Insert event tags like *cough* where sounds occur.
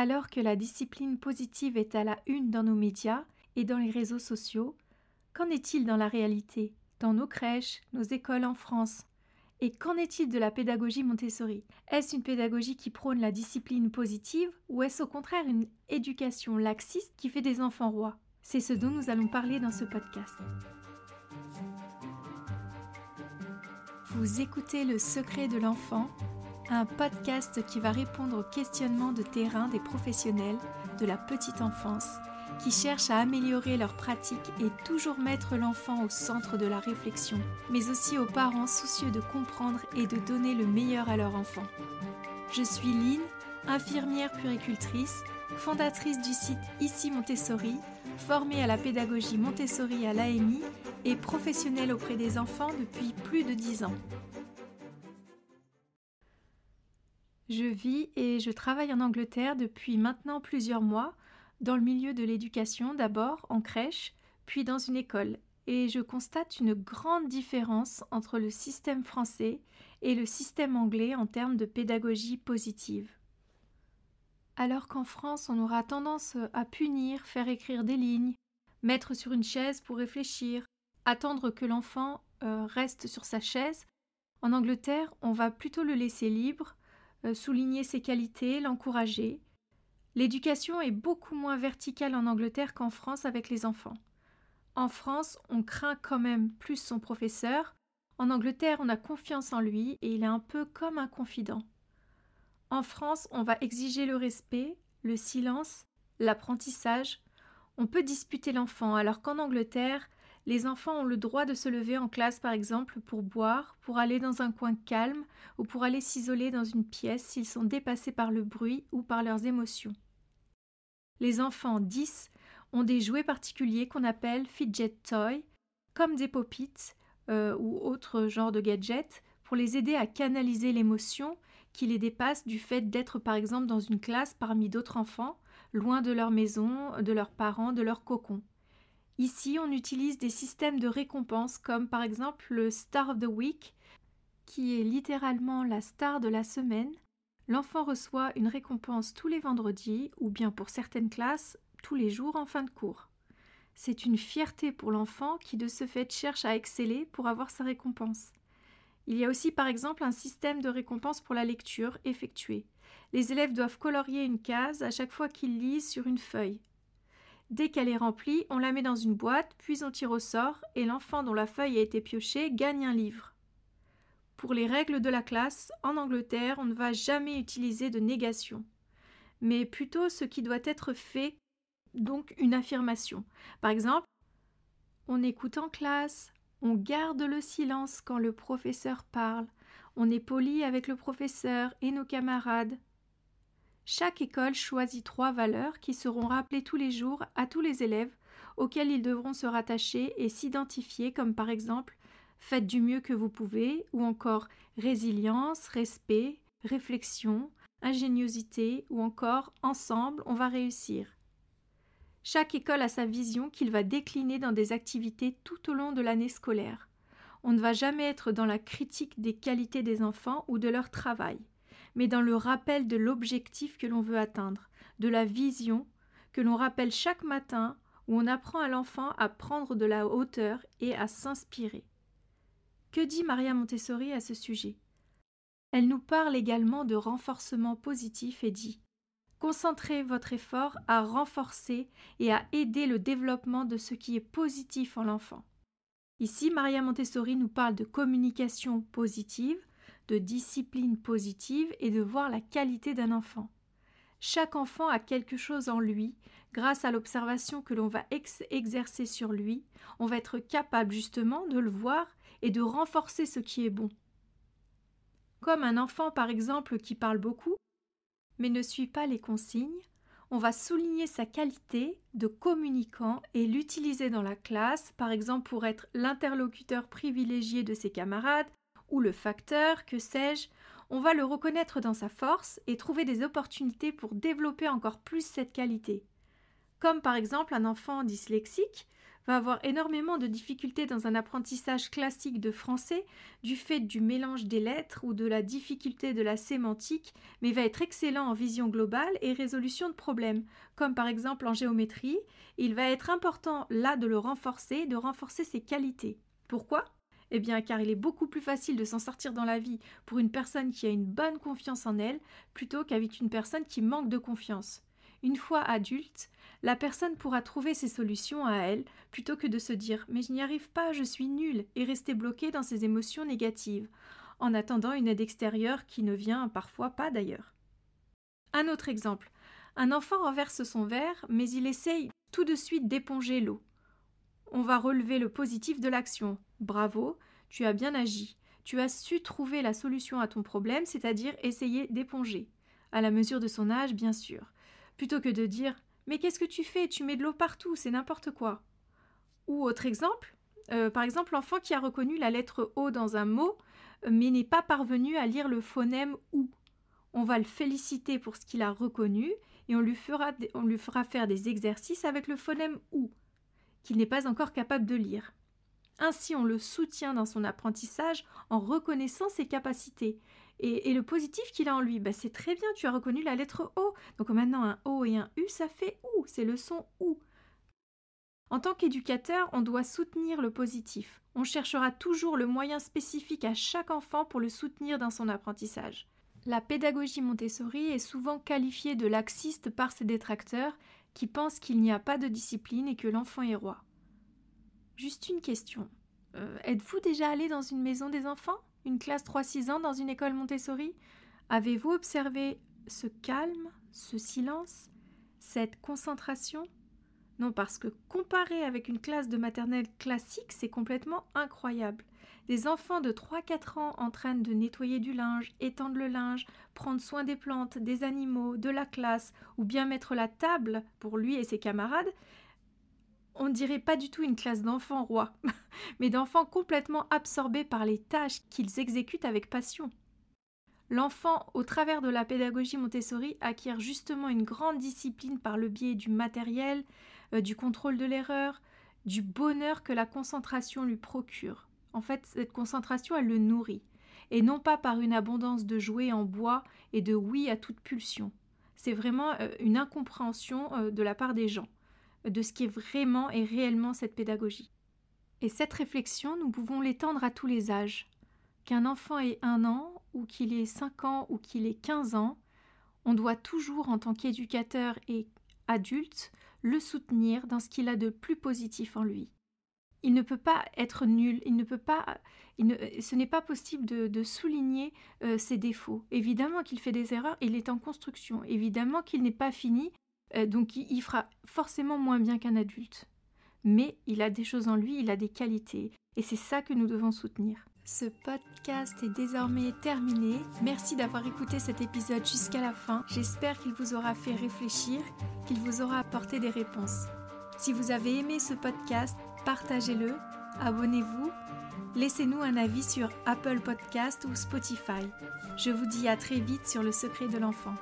Alors que la discipline positive est à la une dans nos médias et dans les réseaux sociaux, qu'en est-il dans la réalité, dans nos crèches, nos écoles en France? Et qu'en est-il de la pédagogie Montessori? Est-ce une pédagogie qui prône la discipline positive ou est-ce au contraire une éducation laxiste qui fait des enfants rois? C'est ce dont nous allons parler dans ce podcast. Vous écoutez Le secret de l'enfant, un podcast qui va répondre aux questionnements de terrain des professionnels de la petite enfance qui cherchent à améliorer leurs pratiques et toujours mettre l'enfant au centre de la réflexion, mais aussi aux parents soucieux de comprendre et de donner le meilleur à leur enfant. Je suis Lynn, infirmière puricultrice, fondatrice du site Ici Montessori, formée à la pédagogie Montessori à l'AMI et professionnelle auprès des enfants depuis plus de dix ans. Je vis et je travaille en Angleterre depuis maintenant plusieurs mois, dans le milieu de l'éducation d'abord, en crèche, puis dans une école, et je constate une grande différence entre le système français et le système anglais en termes de pédagogie positive. Alors qu'en France on aura tendance à punir, faire écrire des lignes, mettre sur une chaise pour réfléchir, attendre que l'enfant euh, reste sur sa chaise. En Angleterre, on va plutôt le laisser libre, souligner ses qualités, l'encourager. L'éducation est beaucoup moins verticale en Angleterre qu'en France avec les enfants. En France, on craint quand même plus son professeur. En Angleterre, on a confiance en lui et il est un peu comme un confident. En France, on va exiger le respect, le silence, l'apprentissage. On peut disputer l'enfant, alors qu'en Angleterre, les enfants ont le droit de se lever en classe, par exemple, pour boire, pour aller dans un coin calme ou pour aller s'isoler dans une pièce s'ils sont dépassés par le bruit ou par leurs émotions. Les enfants 10 ont des jouets particuliers qu'on appelle fidget toy, comme des pop-it euh, ou autres genres de gadgets, pour les aider à canaliser l'émotion qui les dépasse du fait d'être par exemple dans une classe parmi d'autres enfants, loin de leur maison, de leurs parents, de leur cocon. Ici, on utilise des systèmes de récompense comme par exemple le Star of the Week, qui est littéralement la star de la semaine. L'enfant reçoit une récompense tous les vendredis ou bien pour certaines classes tous les jours en fin de cours. C'est une fierté pour l'enfant qui de ce fait cherche à exceller pour avoir sa récompense. Il y a aussi par exemple un système de récompense pour la lecture effectuée. Les élèves doivent colorier une case à chaque fois qu'ils lisent sur une feuille. Dès qu'elle est remplie, on la met dans une boîte, puis on tire au sort, et l'enfant dont la feuille a été piochée gagne un livre. Pour les règles de la classe, en Angleterre, on ne va jamais utiliser de négation, mais plutôt ce qui doit être fait, donc une affirmation. Par exemple, on écoute en classe, on garde le silence quand le professeur parle, on est poli avec le professeur et nos camarades, chaque école choisit trois valeurs qui seront rappelées tous les jours à tous les élèves auxquelles ils devront se rattacher et s'identifier comme par exemple faites du mieux que vous pouvez ou encore résilience, respect, réflexion, ingéniosité ou encore ensemble on va réussir. Chaque école a sa vision qu'il va décliner dans des activités tout au long de l'année scolaire. On ne va jamais être dans la critique des qualités des enfants ou de leur travail mais dans le rappel de l'objectif que l'on veut atteindre, de la vision que l'on rappelle chaque matin où on apprend à l'enfant à prendre de la hauteur et à s'inspirer. Que dit Maria Montessori à ce sujet? Elle nous parle également de renforcement positif et dit Concentrez votre effort à renforcer et à aider le développement de ce qui est positif en l'enfant. Ici, Maria Montessori nous parle de communication positive, de discipline positive et de voir la qualité d'un enfant. Chaque enfant a quelque chose en lui, grâce à l'observation que l'on va exercer sur lui, on va être capable justement de le voir et de renforcer ce qui est bon. Comme un enfant par exemple qui parle beaucoup, mais ne suit pas les consignes, on va souligner sa qualité de communicant et l'utiliser dans la classe, par exemple pour être l'interlocuteur privilégié de ses camarades, ou le facteur, que sais-je, on va le reconnaître dans sa force et trouver des opportunités pour développer encore plus cette qualité. Comme par exemple un enfant dyslexique va avoir énormément de difficultés dans un apprentissage classique de français du fait du mélange des lettres ou de la difficulté de la sémantique, mais va être excellent en vision globale et résolution de problèmes, comme par exemple en géométrie. Il va être important là de le renforcer, de renforcer ses qualités. Pourquoi? Eh bien, car il est beaucoup plus facile de s'en sortir dans la vie pour une personne qui a une bonne confiance en elle plutôt qu'avec une personne qui manque de confiance. Une fois adulte, la personne pourra trouver ses solutions à elle plutôt que de se dire Mais je n'y arrive pas, je suis nulle et rester bloqué dans ses émotions négatives, en attendant une aide extérieure qui ne vient parfois pas d'ailleurs. Un autre exemple. Un enfant renverse son verre, mais il essaye tout de suite d'éponger l'eau. On va relever le positif de l'action. Bravo, tu as bien agi. Tu as su trouver la solution à ton problème, c'est-à-dire essayer d'éponger. À la mesure de son âge, bien sûr. Plutôt que de dire mais qu'est-ce que tu fais? Tu mets de l'eau partout, c'est n'importe quoi. Ou autre exemple, euh, par exemple l'enfant qui a reconnu la lettre O dans un mot, mais n'est pas parvenu à lire le phonème OU. On va le féliciter pour ce qu'il a reconnu et on lui fera faire des exercices avec le phonème OU, qu'il n'est pas encore capable de lire. Ainsi, on le soutient dans son apprentissage en reconnaissant ses capacités et, le positif qu'il a en lui, bah, c'est très bien, tu as reconnu la lettre O. Donc maintenant, un O et un U, ça fait OU, c'est le son OU. En tant qu'éducateur, on doit soutenir le positif. On cherchera toujours le moyen spécifique à chaque enfant pour le soutenir dans son apprentissage. La pédagogie Montessori est souvent qualifiée de laxiste par ses détracteurs qui pensent qu'il n'y a pas de discipline et que l'enfant est roi. Juste une question. Euh, êtes-vous déjà allé dans une maison des enfants? Une classe 3-6 ans dans une école Montessori? Avez-vous observé ce calme, ce silence, cette concentration? Non, parce que comparé avec une classe de maternelle classique, c'est complètement incroyable. Des enfants de 3-4 ans en train de nettoyer du linge, étendre le linge, prendre soin des plantes, des animaux, de la classe, ou bien mettre la table pour lui et ses camarades, on dirait pas du tout une classe d'enfants rois, *laughs* mais d'enfants complètement absorbés par les tâches qu'ils exécutent avec passion. L'enfant, au travers de la pédagogie Montessori, acquiert justement une grande discipline par le biais du matériel, euh, du contrôle de l'erreur, du bonheur que la concentration lui procure. En fait, cette concentration, elle le nourrit, et non pas par une abondance de jouets en bois et de oui à toute pulsion. C'est vraiment euh, une incompréhension euh, de la part des gens de ce qui est vraiment et réellement cette pédagogie. Et cette réflexion, nous pouvons l'étendre à tous les âges. Qu'un enfant ait un an, ou qu'il ait cinq ans, ou qu'il ait quinze ans, on doit toujours, en tant qu'éducateur et adulte, le soutenir dans ce qu'il a de plus positif en lui. Il ne peut pas être nul, il ne peut pas, ce n'est pas possible de, souligner euh, ses défauts. Évidemment qu'il fait des erreurs, il est en construction. Évidemment qu'il n'est pas fini, euh, donc il, fera forcément moins bien qu'un adulte. Mais il a des choses en lui, il a des qualités. Et c'est ça que nous devons soutenir. Ce podcast est désormais terminé. Merci d'avoir écouté cet épisode jusqu'à la fin. J'espère qu'il vous aura fait réfléchir, qu'il vous aura apporté des réponses. Si vous avez aimé ce podcast, partagez-le, abonnez-vous, laissez-nous un avis sur Apple Podcast ou Spotify. Je vous dis à très vite sur le secret de l'enfant.